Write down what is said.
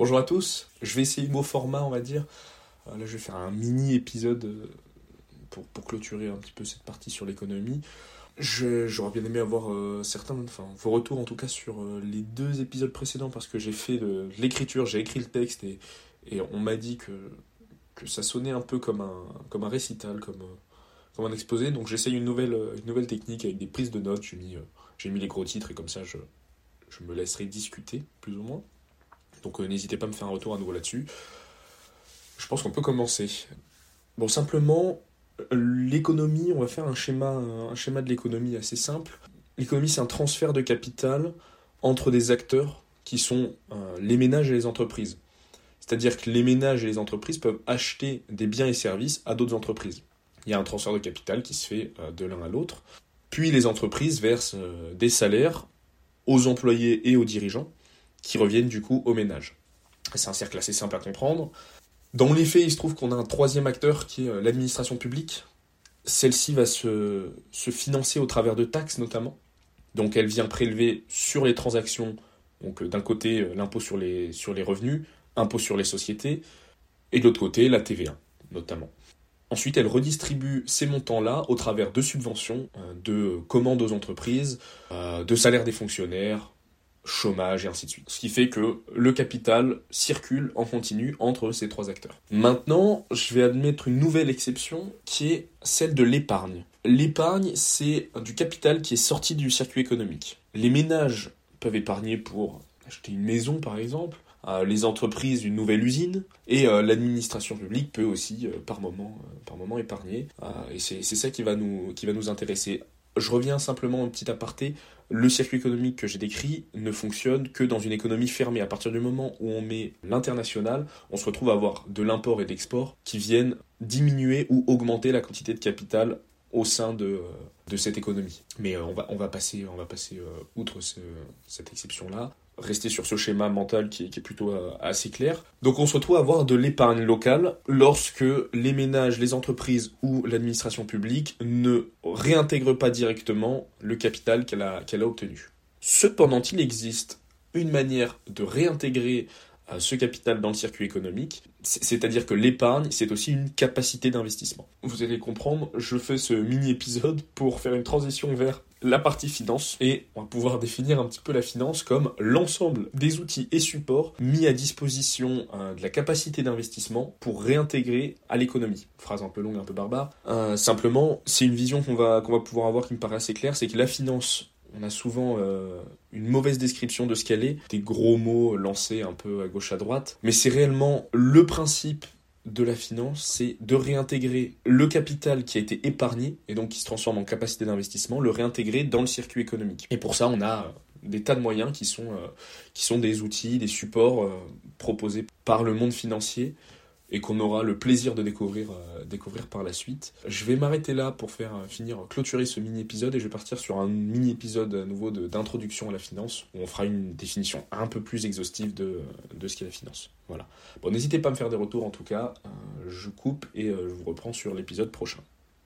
Bonjour à tous, je vais essayer beau format, on va dire. Euh, là, je vais faire un mini épisode euh, pour, clôturer un petit peu cette partie sur l'économie. J'aurais bien aimé avoir euh, certains, enfin, vos retours en tout cas sur les deux épisodes précédents parce que j'ai fait l'écriture, j'ai écrit le texte et, on m'a dit que, ça sonnait un peu comme un, récital, comme, un exposé. Donc j'essaye une nouvelle, une nouvelle technique avec des prises de notes. J'ai mis, j'ai mis les gros titres et comme ça je, je me laisserai discuter plus ou moins. Donc euh, n'hésitez pas à me faire un retour à nouveau là-dessus. Je pense qu'on peut commencer. Bon, simplement, l'économie, on va faire un schéma, un schéma de l'économie assez simple. L'économie, c'est un transfert de capital entre des acteurs qui sont euh, les ménages et les entreprises. C'est-à-dire que les ménages et les entreprises peuvent acheter des biens et services à d'autres entreprises. Il y a un transfert de capital qui se fait euh, de l'un à l'autre. Puis les entreprises versent des salaires aux employés et aux dirigeants qui reviennent du coup au ménage. C'est un cercle assez simple à comprendre. Dans les faits, il se trouve qu'on a un troisième acteur qui est euh, l'administration publique. Celle-ci va se, se, financer au travers de taxes notamment. Donc elle vient prélever sur les transactions, donc euh, d'un côté euh, l'impôt sur les, sur les revenus, impôt sur les sociétés, et de l'autre côté la TVA notamment. Ensuite, elle redistribue ces montants-là au travers de subventions, de commandes aux entreprises, de salaires des fonctionnaires, chômage et ainsi de suite. Ce qui fait que le capital circule en continu entre ces trois acteurs. Maintenant, je vais admettre une nouvelle exception qui est celle de l'épargne. L'épargne, c'est du capital qui est sorti du circuit économique. Les ménages peuvent épargner pour acheter une maison par exemple, euh, les entreprises une nouvelle usine et euh, l'administration publique peut aussi euh, par moment par moment épargner et c'est ça qui va nous qui va nous intéresser je reviens simplement au petit aparté. Le circuit économique que j'ai décrit ne fonctionne que dans une économie fermée. À partir du moment où on met l'international, on se retrouve à avoir de l'import et d'export qui viennent diminuer ou augmenter la quantité de capital au sein de, euh, cette économie. Mais euh, on, va, on va passer, on va passer euh, outre cette exception-là rester sur ce schéma mental qui, est plutôt euh, assez clair. Donc on se retrouve à avoir de l'épargne locale lorsque les ménages, les entreprises ou l'administration publique ne réintègrent pas directement le capital qu'elle a, obtenu. Cependant, il existe une manière de réintégrer euh, ce capital dans le circuit économique, c'est-à-dire que l'épargne, c'est aussi une capacité d'investissement. Vous allez comprendre, je fais ce mini-épisode pour faire une transition vers la partie finance et on va pouvoir définir un petit peu la finance comme l'ensemble des outils et supports mis à disposition euh, de la capacité d'investissement pour réintégrer à l'économie. Phrase un peu longue, un peu barbare. Euh, simplement, c'est une vision qu'on va, va pouvoir avoir qui me paraît assez claire, c'est que la finance on a souvent euh, une mauvaise description de ce qu'elle est, des gros mots lancés un peu à gauche à droite, mais c'est réellement le principe de la finance, c'est de réintégrer le capital qui a été épargné et donc qui se transforme en capacité d'investissement, le réintégrer dans le circuit économique. Et pour ça, on a des tas de moyens qui sont, euh, qui sont des outils, des supports euh, proposés par le monde financier et qu'on aura le plaisir de découvrir, euh, découvrir par la suite. Je vais m'arrêter là pour faire euh, finir, clôturer ce mini-épisode et je vais partir sur un mini-épisode à nouveau d'introduction à la finance où on fera une définition un peu plus exhaustive de, de ce qu'est la finance. Voilà. Bon, n'hésitez pas à me faire des retours en tout cas. Euh, je coupe et je vous reprends sur l'épisode prochain.